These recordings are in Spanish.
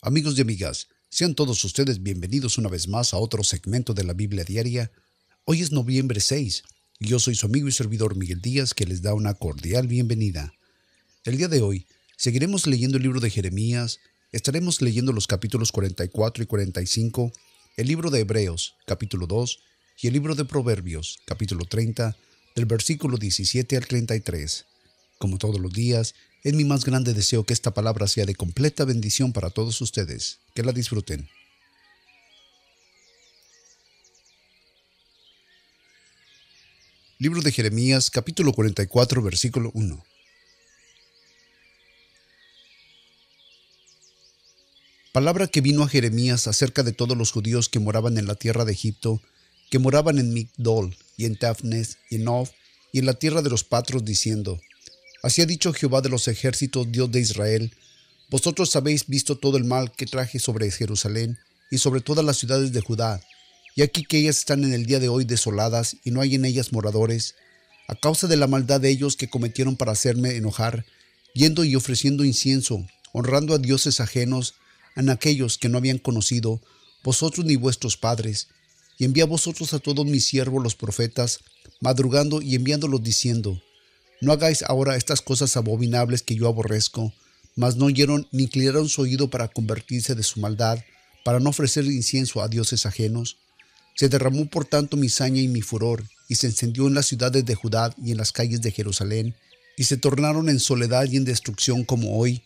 Amigos y amigas, sean todos ustedes bienvenidos una vez más a otro segmento de la Biblia Diaria. Hoy es noviembre 6 y yo soy su amigo y servidor Miguel Díaz que les da una cordial bienvenida. El día de hoy seguiremos leyendo el libro de Jeremías, estaremos leyendo los capítulos 44 y 45, el libro de Hebreos, capítulo 2, y el libro de Proverbios, capítulo 30, del versículo 17 al 33. Como todos los días, es mi más grande deseo que esta palabra sea de completa bendición para todos ustedes. Que la disfruten. Libro de Jeremías, capítulo 44, versículo 1. Palabra que vino a Jeremías acerca de todos los judíos que moraban en la tierra de Egipto, que moraban en Migdol, y en Tafnes, y en Of, y en la tierra de los patros, diciendo, Así ha dicho Jehová de los ejércitos, Dios de Israel, vosotros habéis visto todo el mal que traje sobre Jerusalén y sobre todas las ciudades de Judá, y aquí que ellas están en el día de hoy desoladas y no hay en ellas moradores, a causa de la maldad de ellos que cometieron para hacerme enojar, yendo y ofreciendo incienso, honrando a dioses ajenos, en aquellos que no habían conocido, vosotros ni vuestros padres, y envía vosotros a todos mis siervos los profetas, madrugando y enviándolos diciendo, no hagáis ahora estas cosas abominables que yo aborrezco, mas no oyeron ni inclinaron su oído para convertirse de su maldad, para no ofrecer incienso a dioses ajenos. Se derramó por tanto mi saña y mi furor, y se encendió en las ciudades de Judá y en las calles de Jerusalén, y se tornaron en soledad y en destrucción como hoy.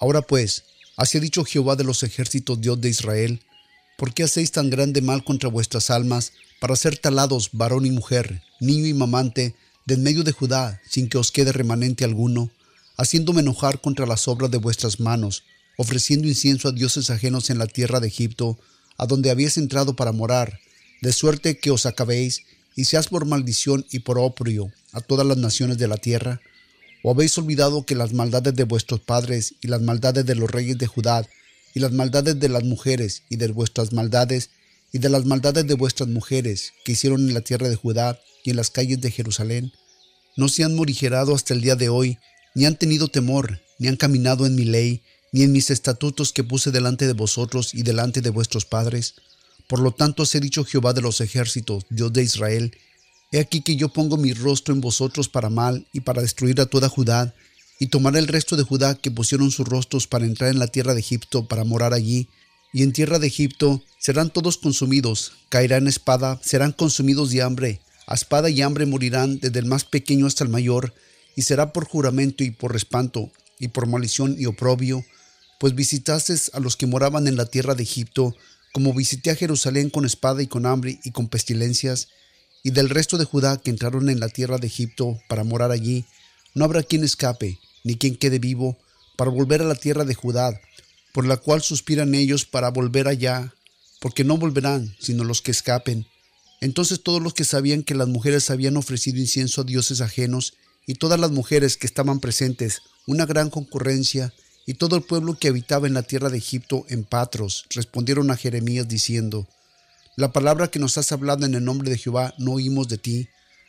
Ahora pues, así ha dicho Jehová de los ejércitos, Dios de Israel, ¿por qué hacéis tan grande mal contra vuestras almas, para ser talados varón y mujer, niño y mamante, de en medio de Judá, sin que os quede remanente alguno, haciéndome enojar contra las obras de vuestras manos, ofreciendo incienso a dioses ajenos en la tierra de Egipto, a donde habéis entrado para morar, de suerte que os acabéis, y seas por maldición y por oprio a todas las naciones de la tierra? ¿O habéis olvidado que las maldades de vuestros padres y las maldades de los reyes de Judá, y las maldades de las mujeres y de vuestras maldades, y de las maldades de vuestras mujeres que hicieron en la tierra de Judá, y en las calles de Jerusalén, no se han morigerado hasta el día de hoy, ni han tenido temor, ni han caminado en mi ley, ni en mis estatutos que puse delante de vosotros y delante de vuestros padres. Por lo tanto os he dicho Jehová de los ejércitos, Dios de Israel, he aquí que yo pongo mi rostro en vosotros para mal y para destruir a toda Judá, y tomaré el resto de Judá que pusieron sus rostros para entrar en la tierra de Egipto para morar allí, y en tierra de Egipto serán todos consumidos, caerán espada, serán consumidos de hambre, a espada y hambre morirán desde el más pequeño hasta el mayor, y será por juramento y por espanto, y por maldición y oprobio, pues visitaste a los que moraban en la tierra de Egipto, como visité a Jerusalén con espada y con hambre y con pestilencias, y del resto de Judá que entraron en la tierra de Egipto para morar allí, no habrá quien escape, ni quien quede vivo, para volver a la tierra de Judá, por la cual suspiran ellos para volver allá, porque no volverán, sino los que escapen, entonces todos los que sabían que las mujeres habían ofrecido incienso a dioses ajenos, y todas las mujeres que estaban presentes, una gran concurrencia, y todo el pueblo que habitaba en la tierra de Egipto en Patros, respondieron a Jeremías diciendo, La palabra que nos has hablado en el nombre de Jehová no oímos de ti,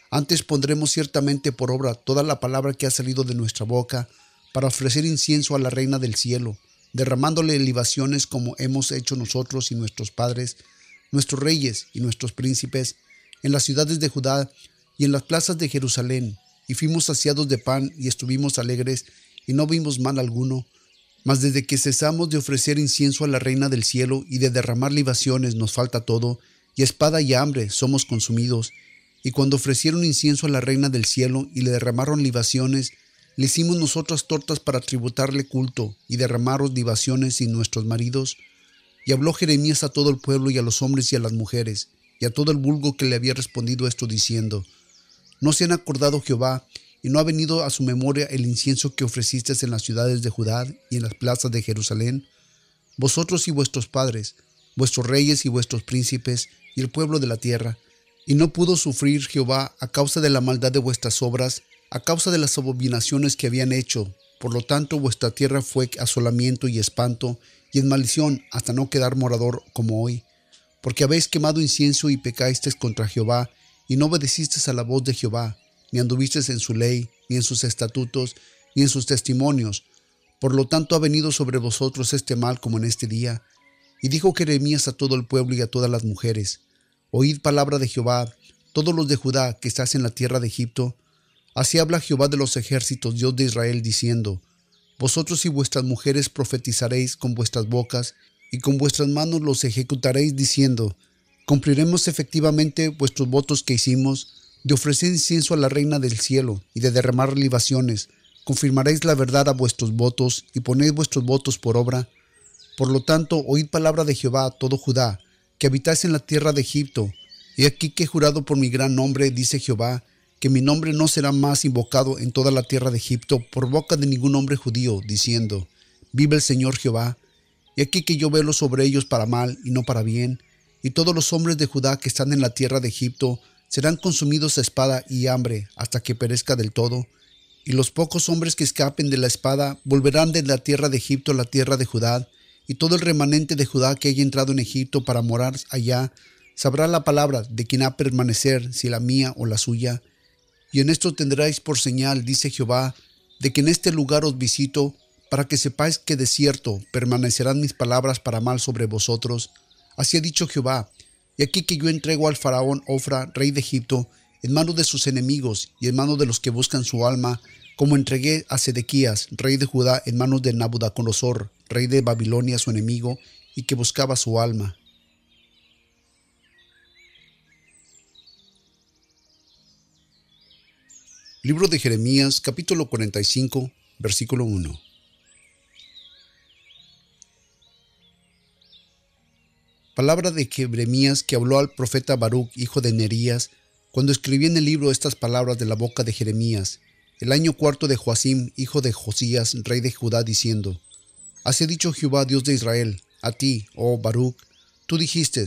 antes pondremos ciertamente por obra toda la palabra que ha salido de nuestra boca, para ofrecer incienso a la reina del cielo, derramándole libaciones como hemos hecho nosotros y nuestros padres, nuestros reyes y nuestros príncipes, en las ciudades de Judá y en las plazas de Jerusalén, y fuimos saciados de pan y estuvimos alegres y no vimos mal alguno. Mas desde que cesamos de ofrecer incienso a la reina del cielo y de derramar libaciones nos falta todo, y espada y hambre somos consumidos. Y cuando ofrecieron incienso a la reina del cielo y le derramaron libaciones, le hicimos nosotras tortas para tributarle culto y derramaros libaciones sin nuestros maridos. Y habló Jeremías a todo el pueblo y a los hombres y a las mujeres, y a todo el vulgo que le había respondido esto diciendo, ¿No se han acordado Jehová, y no ha venido a su memoria el incienso que ofrecisteis en las ciudades de Judá y en las plazas de Jerusalén? Vosotros y vuestros padres, vuestros reyes y vuestros príncipes, y el pueblo de la tierra, y no pudo sufrir Jehová a causa de la maldad de vuestras obras, a causa de las abominaciones que habían hecho. Por lo tanto, vuestra tierra fue asolamiento y espanto, y en maldición hasta no quedar morador como hoy, porque habéis quemado incienso y pecasteis contra Jehová, y no obedecisteis a la voz de Jehová, ni anduvisteis en su ley, ni en sus estatutos, ni en sus testimonios, Por lo tanto ha venido sobre vosotros este mal como en este día. Y dijo Jeremías a todo el pueblo y a todas las mujeres, Oíd palabra de Jehová, todos los de Judá que estás en la tierra de Egipto. Así habla Jehová de los ejércitos, Dios de Israel, diciendo, Vosotros y vuestras mujeres profetizaréis con vuestras bocas, y con vuestras manos los ejecutaréis, diciendo, Cumpliremos efectivamente vuestros votos que hicimos, de ofrecer incienso a la reina del cielo y de derramar libaciones. Confirmaréis la verdad a vuestros votos y ponéis vuestros votos por obra. Por lo tanto, oíd palabra de Jehová todo Judá, que habitáis en la tierra de Egipto, He aquí que he jurado por mi gran nombre, dice Jehová, que mi nombre no será más invocado en toda la tierra de Egipto por boca de ningún hombre judío, diciendo, Vive el Señor Jehová. Y aquí que yo velo sobre ellos para mal y no para bien, y todos los hombres de Judá que están en la tierra de Egipto serán consumidos a espada y hambre hasta que perezca del todo, y los pocos hombres que escapen de la espada volverán de la tierra de Egipto a la tierra de Judá, y todo el remanente de Judá que haya entrado en Egipto para morar allá sabrá la palabra de quien ha permanecer, si la mía o la suya. Y en esto tendréis por señal, dice Jehová, de que en este lugar os visito, para que sepáis que de cierto permanecerán mis palabras para mal sobre vosotros. Así ha dicho Jehová, y aquí que yo entrego al faraón Ofra, rey de Egipto, en manos de sus enemigos y en manos de los que buscan su alma, como entregué a Sedequías, rey de Judá, en manos de Nabucodonosor, rey de Babilonia, su enemigo, y que buscaba su alma. Libro de Jeremías, capítulo 45, versículo 1. Palabra de Jeremías que habló al profeta Baruch, hijo de Nerías, cuando escribí en el libro estas palabras de la boca de Jeremías, el año cuarto de Joacim, hijo de Josías, rey de Judá, diciendo, Hace dicho Jehová, Dios de Israel, a ti, oh Baruch, tú dijiste,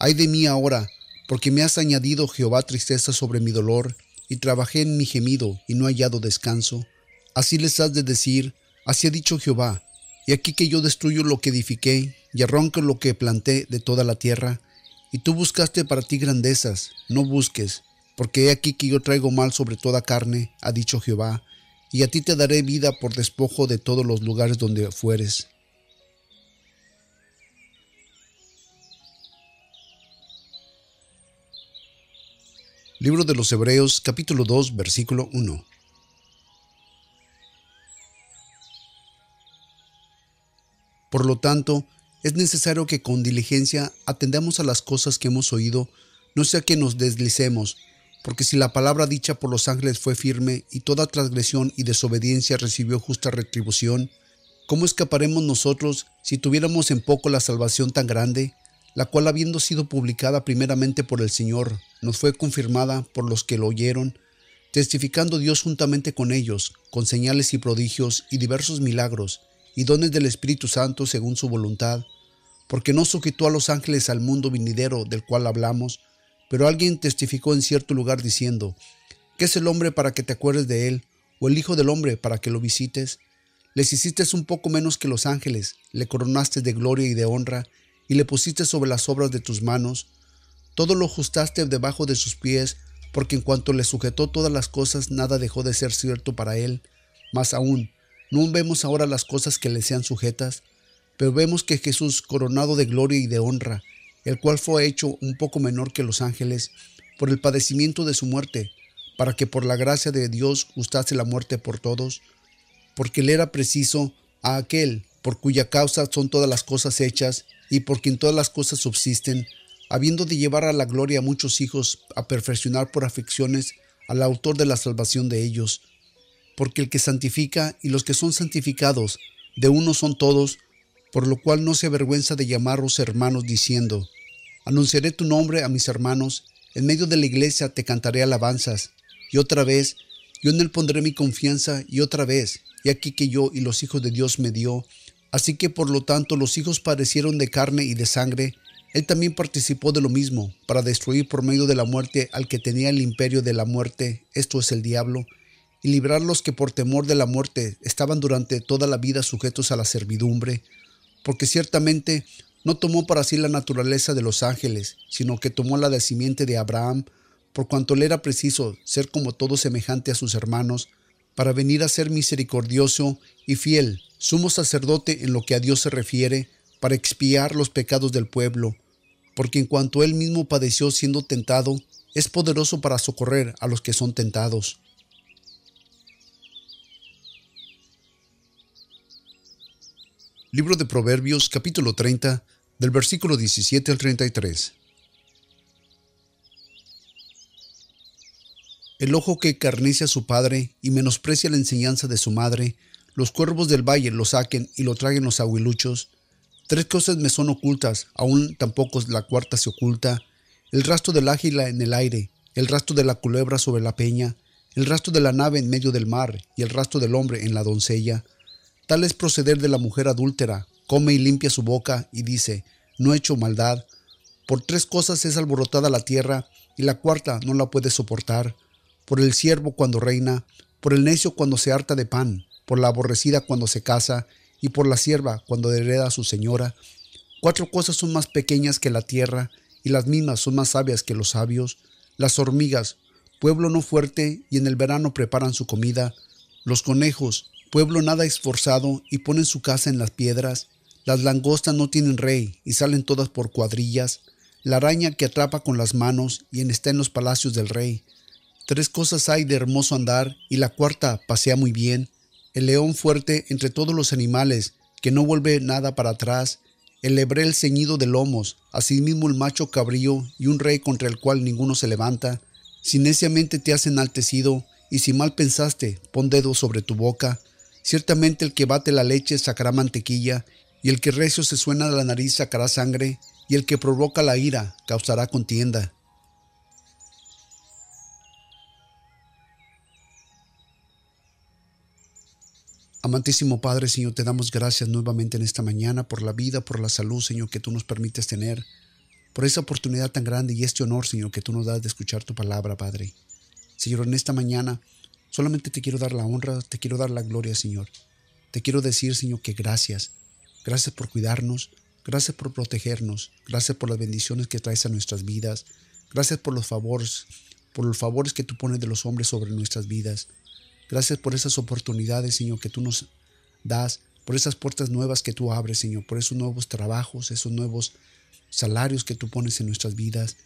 ay de mí ahora, porque me has añadido Jehová tristeza sobre mi dolor y trabajé en mi gemido y no hallado descanso. Así les has de decir, así ha dicho Jehová, y aquí que yo destruyo lo que edifiqué y arranco lo que planté de toda la tierra, y tú buscaste para ti grandezas, no busques, porque he aquí que yo traigo mal sobre toda carne, ha dicho Jehová, y a ti te daré vida por despojo de todos los lugares donde fueres. Libro de los Hebreos capítulo 2 versículo 1. Por lo tanto, es necesario que con diligencia atendamos a las cosas que hemos oído, no sea que nos deslicemos, porque si la palabra dicha por los ángeles fue firme y toda transgresión y desobediencia recibió justa retribución, ¿cómo escaparemos nosotros si tuviéramos en poco la salvación tan grande? La cual habiendo sido publicada primeramente por el Señor, nos fue confirmada por los que lo oyeron, testificando Dios juntamente con ellos, con señales y prodigios y diversos milagros, y dones del Espíritu Santo según su voluntad, porque no sujetó a los ángeles al mundo venidero del cual hablamos, pero alguien testificó en cierto lugar diciendo, ¿qué es el hombre para que te acuerdes de él, o el Hijo del hombre para que lo visites? Les hiciste un poco menos que los ángeles, le coronaste de gloria y de honra, y le pusiste sobre las obras de tus manos, todo lo ajustaste debajo de sus pies, porque en cuanto le sujetó todas las cosas, nada dejó de ser cierto para él. Más aún, no vemos ahora las cosas que le sean sujetas, pero vemos que Jesús, coronado de gloria y de honra, el cual fue hecho un poco menor que los ángeles, por el padecimiento de su muerte, para que por la gracia de Dios gustase la muerte por todos, porque le era preciso a aquel por cuya causa son todas las cosas hechas, y por quien todas las cosas subsisten, habiendo de llevar a la gloria a muchos hijos, a perfeccionar por afecciones al autor de la salvación de ellos. Porque el que santifica y los que son santificados, de uno son todos, por lo cual no se avergüenza de llamaros hermanos, diciendo, Anunciaré tu nombre a mis hermanos, en medio de la iglesia te cantaré alabanzas, y otra vez, yo en él pondré mi confianza, y otra vez, y aquí que yo y los hijos de Dios me dio, Así que por lo tanto los hijos padecieron de carne y de sangre, él también participó de lo mismo, para destruir por medio de la muerte al que tenía el imperio de la muerte, esto es el diablo, y librar los que por temor de la muerte estaban durante toda la vida sujetos a la servidumbre, porque ciertamente no tomó para sí la naturaleza de los ángeles, sino que tomó la de simiente de Abraham, por cuanto le era preciso ser como todo semejante a sus hermanos, para venir a ser misericordioso y fiel sumo sacerdote en lo que a Dios se refiere, para expiar los pecados del pueblo, porque en cuanto él mismo padeció siendo tentado, es poderoso para socorrer a los que son tentados. Libro de Proverbios capítulo 30 del versículo 17 al 33. El ojo que carnice a su padre y menosprecia la enseñanza de su madre, los cuervos del valle lo saquen y lo traguen los aguiluchos. Tres cosas me son ocultas, aún tampoco la cuarta se oculta. El rastro del águila en el aire, el rastro de la culebra sobre la peña, el rastro de la nave en medio del mar y el rastro del hombre en la doncella. Tal es proceder de la mujer adúltera, come y limpia su boca y dice, no he hecho maldad. Por tres cosas es alborotada la tierra y la cuarta no la puede soportar por el siervo cuando reina, por el necio cuando se harta de pan, por la aborrecida cuando se casa, y por la sierva cuando hereda a su señora. Cuatro cosas son más pequeñas que la tierra, y las mismas son más sabias que los sabios. Las hormigas, pueblo no fuerte, y en el verano preparan su comida. Los conejos, pueblo nada esforzado, y ponen su casa en las piedras. Las langostas no tienen rey, y salen todas por cuadrillas. La araña que atrapa con las manos, y en está en los palacios del rey. Tres cosas hay de hermoso andar y la cuarta pasea muy bien. El león fuerte entre todos los animales, que no vuelve nada para atrás. El lebrel ceñido de lomos, asimismo el macho cabrío y un rey contra el cual ninguno se levanta. Si neciamente te has enaltecido y si mal pensaste, pon dedo sobre tu boca. Ciertamente el que bate la leche sacará mantequilla, y el que recio se suena la nariz sacará sangre, y el que provoca la ira causará contienda. Amantísimo Padre, Señor, te damos gracias nuevamente en esta mañana por la vida, por la salud, Señor, que tú nos permites tener, por esa oportunidad tan grande y este honor, Señor, que tú nos das de escuchar tu palabra, Padre. Señor, en esta mañana solamente te quiero dar la honra, te quiero dar la gloria, Señor. Te quiero decir, Señor, que gracias. Gracias por cuidarnos, gracias por protegernos, gracias por las bendiciones que traes a nuestras vidas, gracias por los favores, por los favores que tú pones de los hombres sobre nuestras vidas. Gracias por esas oportunidades, Señor, que tú nos das, por esas puertas nuevas que tú abres, Señor, por esos nuevos trabajos, esos nuevos salarios que tú pones en nuestras vidas.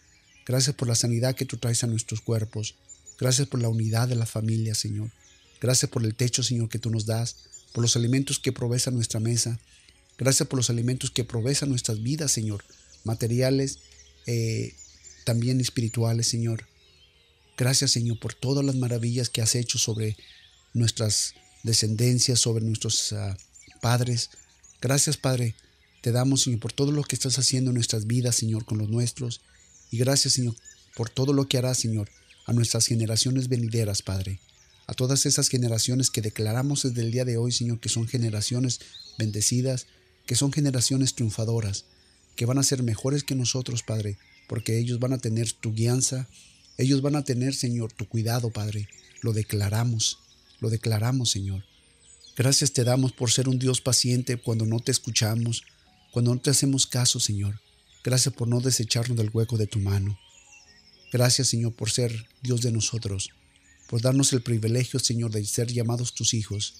Gracias por la sanidad que tú traes a nuestros cuerpos. Gracias por la unidad de la familia, Señor. Gracias por el techo, Señor, que tú nos das, por los alimentos que provees a nuestra mesa. Gracias por los alimentos que provees a nuestras vidas, Señor, materiales, eh, también espirituales, Señor. Gracias Señor por todas las maravillas que has hecho sobre nuestras descendencias, sobre nuestros ah, padres. Gracias Padre, te damos Señor por todo lo que estás haciendo en nuestras vidas, Señor, con los nuestros. Y gracias Señor por todo lo que harás, Señor, a nuestras generaciones venideras, Padre. A todas esas generaciones que declaramos desde el día de hoy, Señor, que son generaciones bendecidas, que son generaciones triunfadoras, que van a ser mejores que nosotros, Padre, porque ellos van a tener tu guianza, ellos van a tener, Señor, tu cuidado, Padre. Lo declaramos, lo declaramos, Señor. Gracias te damos por ser un Dios paciente cuando no te escuchamos, cuando no te hacemos caso, Señor. Gracias por no desecharnos del hueco de tu mano. Gracias, Señor, por ser Dios de nosotros, por darnos el privilegio, Señor, de ser llamados tus hijos.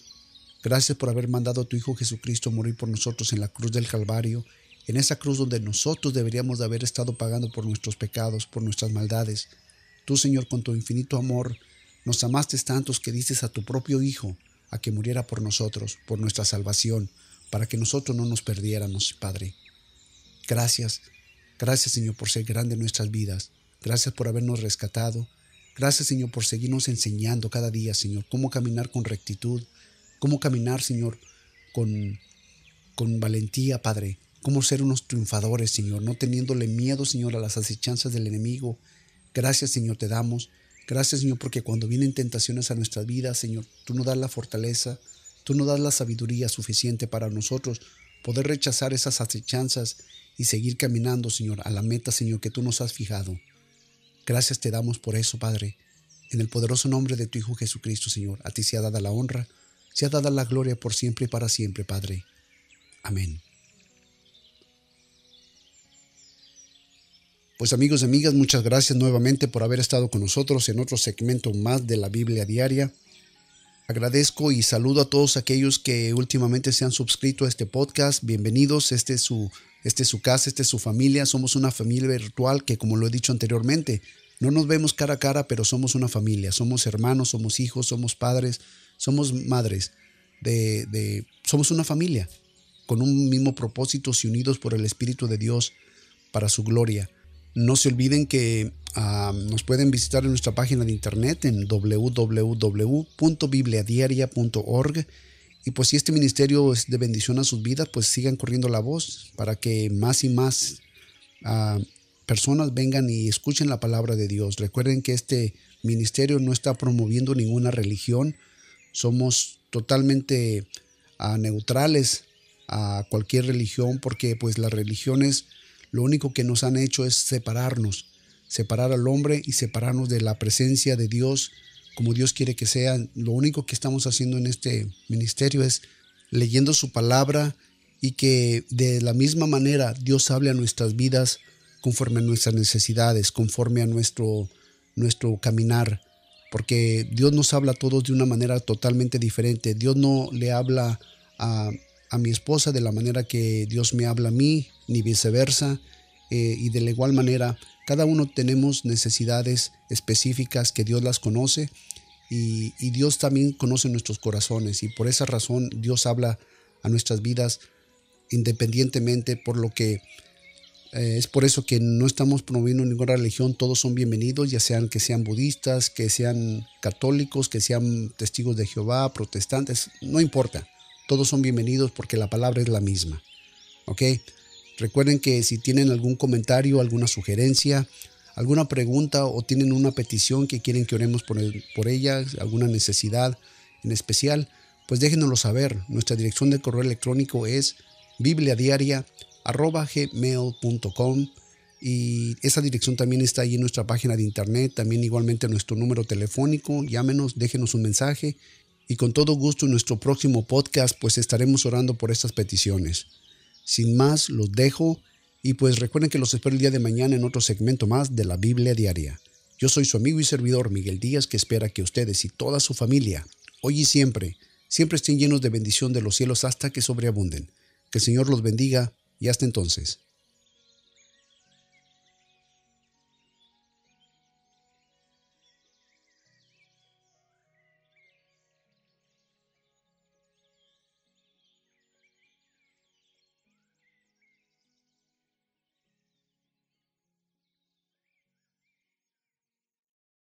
Gracias por haber mandado a tu Hijo Jesucristo morir por nosotros en la cruz del Calvario, en esa cruz donde nosotros deberíamos de haber estado pagando por nuestros pecados, por nuestras maldades. Tú, Señor, con tu infinito amor, nos amaste tantos que dices a tu propio Hijo a que muriera por nosotros, por nuestra salvación, para que nosotros no nos perdiéramos, Padre. Gracias, gracias, Señor, por ser grande en nuestras vidas. Gracias por habernos rescatado. Gracias, Señor, por seguirnos enseñando cada día, Señor, cómo caminar con rectitud, cómo caminar, Señor, con, con valentía, Padre, cómo ser unos triunfadores, Señor, no teniéndole miedo, Señor, a las acechanzas del enemigo, Gracias, Señor, te damos. Gracias, Señor, porque cuando vienen tentaciones a nuestras vidas, Señor, tú nos das la fortaleza, tú nos das la sabiduría suficiente para nosotros poder rechazar esas acechanzas y seguir caminando, Señor, a la meta, Señor, que tú nos has fijado. Gracias te damos por eso, Padre. En el poderoso nombre de tu Hijo Jesucristo, Señor, a ti sea dada la honra, sea dada la gloria por siempre y para siempre, Padre. Amén. Pues amigos y amigas, muchas gracias nuevamente por haber estado con nosotros en otro segmento más de la Biblia diaria. Agradezco y saludo a todos aquellos que últimamente se han suscrito a este podcast. Bienvenidos, este es su, este es su casa, este es su familia. Somos una familia virtual que, como lo he dicho anteriormente, no nos vemos cara a cara, pero somos una familia. Somos hermanos, somos hijos, somos padres, somos madres. De, somos una familia con un mismo propósito y unidos por el Espíritu de Dios para su gloria. No se olviden que uh, nos pueden visitar en nuestra página de internet en www.bibliadiaria.org y pues si este ministerio es de bendición a sus vidas, pues sigan corriendo la voz para que más y más uh, personas vengan y escuchen la palabra de Dios. Recuerden que este ministerio no está promoviendo ninguna religión, somos totalmente uh, neutrales a cualquier religión porque pues las religiones lo único que nos han hecho es separarnos, separar al hombre y separarnos de la presencia de Dios como Dios quiere que sea. Lo único que estamos haciendo en este ministerio es leyendo su palabra y que de la misma manera Dios hable a nuestras vidas conforme a nuestras necesidades, conforme a nuestro, nuestro caminar. Porque Dios nos habla a todos de una manera totalmente diferente. Dios no le habla a, a mi esposa de la manera que Dios me habla a mí, ni viceversa. Eh, y de la igual manera, cada uno tenemos necesidades específicas que Dios las conoce y, Dios también conoce nuestros corazones y por esa razón Dios habla a nuestras vidas independientemente por lo que eh, es por eso que no estamos promoviendo ninguna religión, todos son bienvenidos, ya sean que sean budistas, que sean católicos, que sean testigos de Jehová, protestantes, no importa todos son bienvenidos porque la palabra es la misma. Recuerden que si tienen algún comentario, alguna sugerencia, alguna pregunta o tienen una petición que quieren que oremos por, por ella, alguna necesidad en especial, pues déjenoslo saber. Nuestra dirección de correo electrónico es bibliadiaria.gmail.com y esa dirección también está ahí en nuestra página de internet, también igualmente nuestro número telefónico, llámenos, déjenos un mensaje y con todo gusto en nuestro próximo podcast pues estaremos orando por estas peticiones. Sin más, los dejo y pues recuerden que los espero el día de mañana en otro segmento más de la Biblia Diaria. Yo soy su amigo y servidor Miguel Díaz que espera que ustedes y toda su familia, hoy y siempre, siempre estén llenos de bendición de los cielos hasta que sobreabunden. Que el Señor los bendiga y hasta entonces.